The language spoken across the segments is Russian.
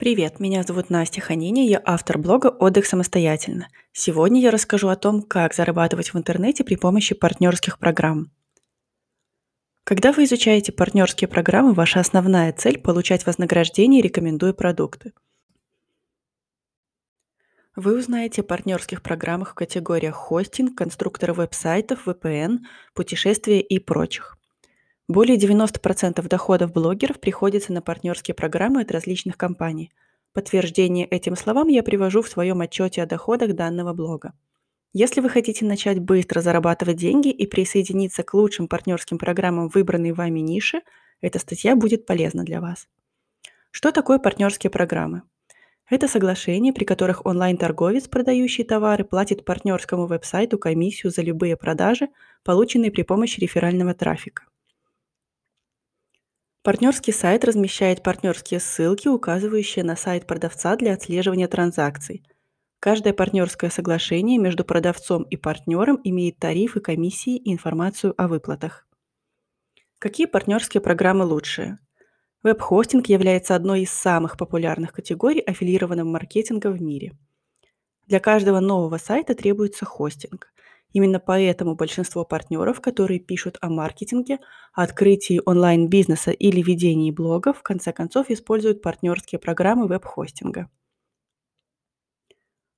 Привет, меня зовут Настя Ханини, я автор блога «Отдых самостоятельно». Сегодня я расскажу о том, как зарабатывать в интернете при помощи партнерских программ. Когда вы изучаете партнерские программы, ваша основная цель – получать вознаграждение, рекомендуя продукты. Вы узнаете о партнерских программах в категориях хостинг, конструкторы веб-сайтов, VPN, путешествия и прочих. Более 90% доходов блогеров приходится на партнерские программы от различных компаний. Подтверждение этим словам я привожу в своем отчете о доходах данного блога. Если вы хотите начать быстро зарабатывать деньги и присоединиться к лучшим партнерским программам выбранной вами ниши, эта статья будет полезна для вас. Что такое партнерские программы? Это соглашения, при которых онлайн-торговец, продающий товары, платит партнерскому веб-сайту комиссию за любые продажи, полученные при помощи реферального трафика. Партнерский сайт размещает партнерские ссылки, указывающие на сайт продавца для отслеживания транзакций. Каждое партнерское соглашение между продавцом и партнером имеет тарифы, комиссии и информацию о выплатах. Какие партнерские программы лучшие? Веб-хостинг является одной из самых популярных категорий аффилированного маркетинга в мире. Для каждого нового сайта требуется хостинг. Именно поэтому большинство партнеров, которые пишут о маркетинге, открытии онлайн-бизнеса или ведении блогов, в конце концов используют партнерские программы веб-хостинга.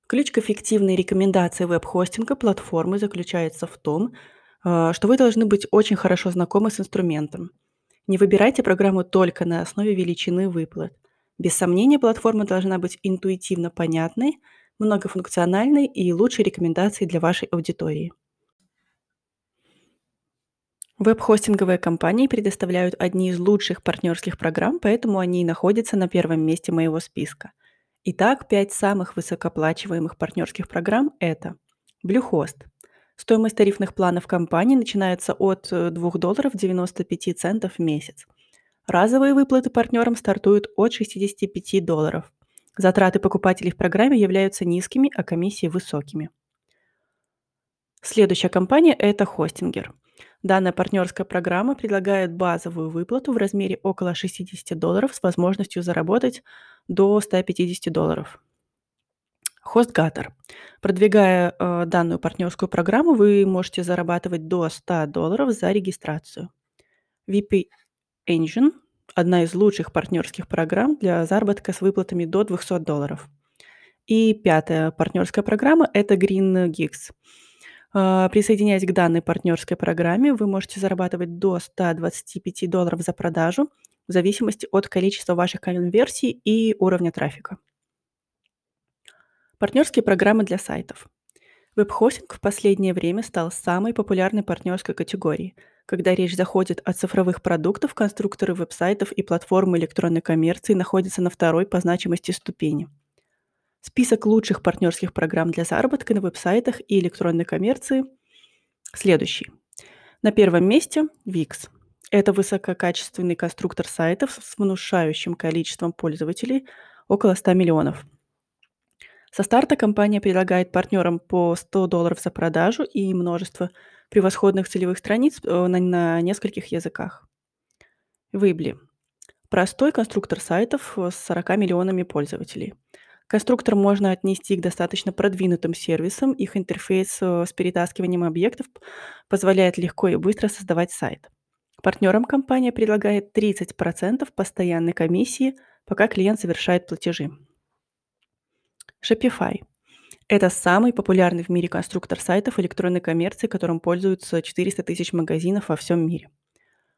Ключ к эффективной рекомендации веб-хостинга платформы заключается в том, э, что вы должны быть очень хорошо знакомы с инструментом. Не выбирайте программу только на основе величины выплат. Без сомнения, платформа должна быть интуитивно понятной, многофункциональной и лучшей рекомендацией для вашей аудитории. Веб-хостинговые компании предоставляют одни из лучших партнерских программ, поэтому они и находятся на первом месте моего списка. Итак, пять самых высокооплачиваемых партнерских программ – это Bluehost. Стоимость тарифных планов компании начинается от 2 э, долларов 95 центов в месяц. Разовые выплаты партнерам стартуют от 65 долларов. Затраты покупателей в программе являются низкими, а комиссии высокими. Следующая компания – это Хостингер. Данная партнерская программа предлагает базовую выплату в размере около 60 долларов с возможностью заработать до 150 долларов. HostGator. Продвигая э, данную партнерскую программу, вы можете зарабатывать до 100 долларов за регистрацию. VP Engine одна из лучших партнерских программ для заработка с выплатами до 200 долларов. И пятая партнерская программа – это Green Gigs. А, присоединяясь к данной партнерской программе, вы можете зарабатывать до 125 долларов за продажу в зависимости от количества ваших конверсий и уровня трафика. Партнерские программы для сайтов. Веб-хостинг в последнее время стал самой популярной партнерской категорией – когда речь заходит о цифровых продуктах, конструкторы веб-сайтов и платформы электронной коммерции находятся на второй по значимости ступени. Список лучших партнерских программ для заработка на веб-сайтах и электронной коммерции следующий. На первом месте Wix. Это высококачественный конструктор сайтов с внушающим количеством пользователей, около 100 миллионов. Со старта компания предлагает партнерам по 100 долларов за продажу и множество превосходных целевых страниц э, на, на нескольких языках. Выбли. Простой конструктор сайтов с 40 миллионами пользователей. Конструктор можно отнести к достаточно продвинутым сервисам. Их интерфейс э, с перетаскиванием объектов позволяет легко и быстро создавать сайт. Партнерам компания предлагает 30% постоянной комиссии, пока клиент совершает платежи. Shopify – это самый популярный в мире конструктор сайтов электронной коммерции, которым пользуются 400 тысяч магазинов во всем мире.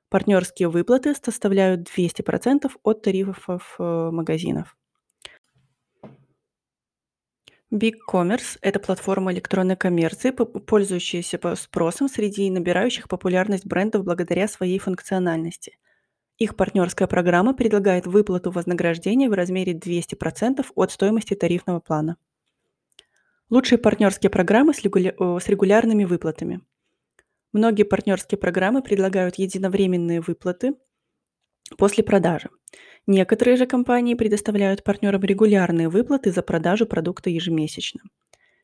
Партнерские выплаты составляют 200% от тарифов э, магазинов. BigCommerce – это платформа электронной коммерции, пользующаяся спросом среди набирающих популярность брендов благодаря своей функциональности. Их партнерская программа предлагает выплату вознаграждения в размере 200% от стоимости тарифного плана. Лучшие партнерские программы с, регуля... с регулярными выплатами. Многие партнерские программы предлагают единовременные выплаты после продажи. Некоторые же компании предоставляют партнерам регулярные выплаты за продажу продукта ежемесячно.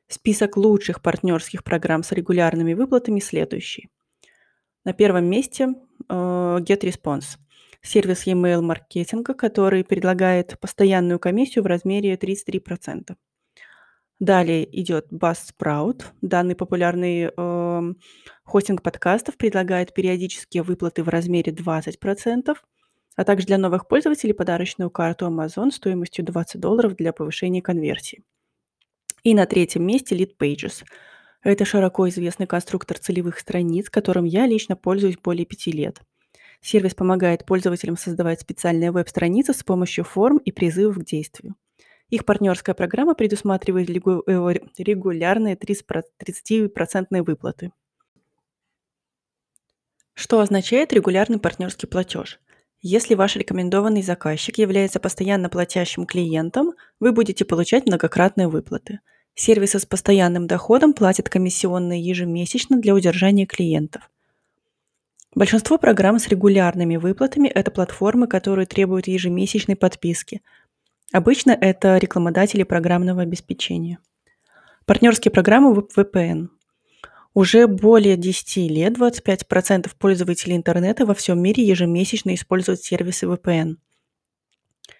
Список лучших партнерских программ с регулярными выплатами следующий. На первом месте э, GetResponse. Сервис e-mail маркетинга, который предлагает постоянную комиссию в размере 33%. Далее идет Buzzsprout. Данный популярный э, хостинг подкастов предлагает периодические выплаты в размере 20%, а также для новых пользователей подарочную карту Amazon стоимостью 20 долларов для повышения конверсии. И на третьем месте Lead Pages. Это широко известный конструктор целевых страниц, которым я лично пользуюсь более пяти лет. Сервис помогает пользователям создавать специальные веб-страницы с помощью форм и призывов к действию. Их партнерская программа предусматривает э, регулярные 30% выплаты. Что означает регулярный партнерский платеж? Если ваш рекомендованный заказчик является постоянно платящим клиентом, вы будете получать многократные выплаты. Сервисы с постоянным доходом платят комиссионные ежемесячно для удержания клиентов. Большинство программ с регулярными выплатами – это платформы, которые требуют ежемесячной подписки – Обычно это рекламодатели программного обеспечения. Партнерские программы VPN. Уже более 10 лет 25% пользователей интернета во всем мире ежемесячно используют сервисы VPN.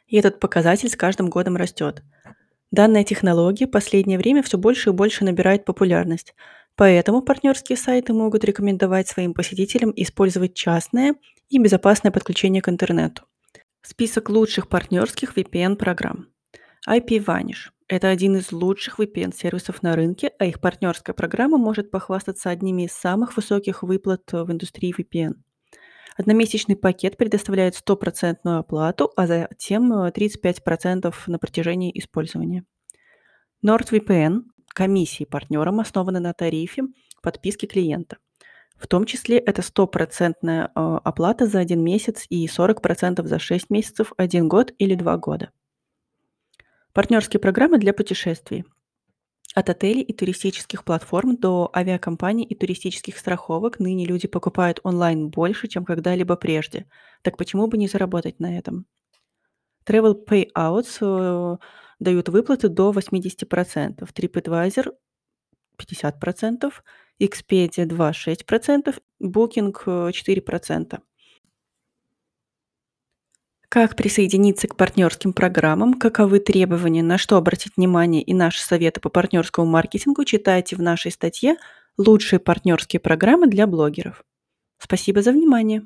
И этот показатель с каждым годом растет. Данная технология в последнее время все больше и больше набирает популярность, поэтому партнерские сайты могут рекомендовать своим посетителям использовать частное и безопасное подключение к интернету. Список лучших партнерских VPN-программ. IPVanish – это один из лучших VPN-сервисов на рынке, а их партнерская программа может похвастаться одними из самых высоких выплат в индустрии VPN. Одномесячный пакет предоставляет стопроцентную оплату, а затем 35% на протяжении использования. NordVPN – комиссии партнерам основаны на тарифе подписки клиента – в том числе это стопроцентная а, оплата за один месяц и 40% за 6 месяцев, 1 год или 2 года. Партнерские программы для путешествий. От отелей и туристических платформ до авиакомпаний и туристических страховок ныне люди покупают онлайн больше, чем когда-либо прежде. Так почему бы не заработать на этом? Travel Payouts э, дают выплаты до 80%, TripAdvisor 50%, Expedia 2,6%, Booking 4%. Как присоединиться к партнерским программам, каковы требования, на что обратить внимание и наши советы по партнерскому маркетингу читайте в нашей статье «Лучшие партнерские программы для блогеров». Спасибо за внимание!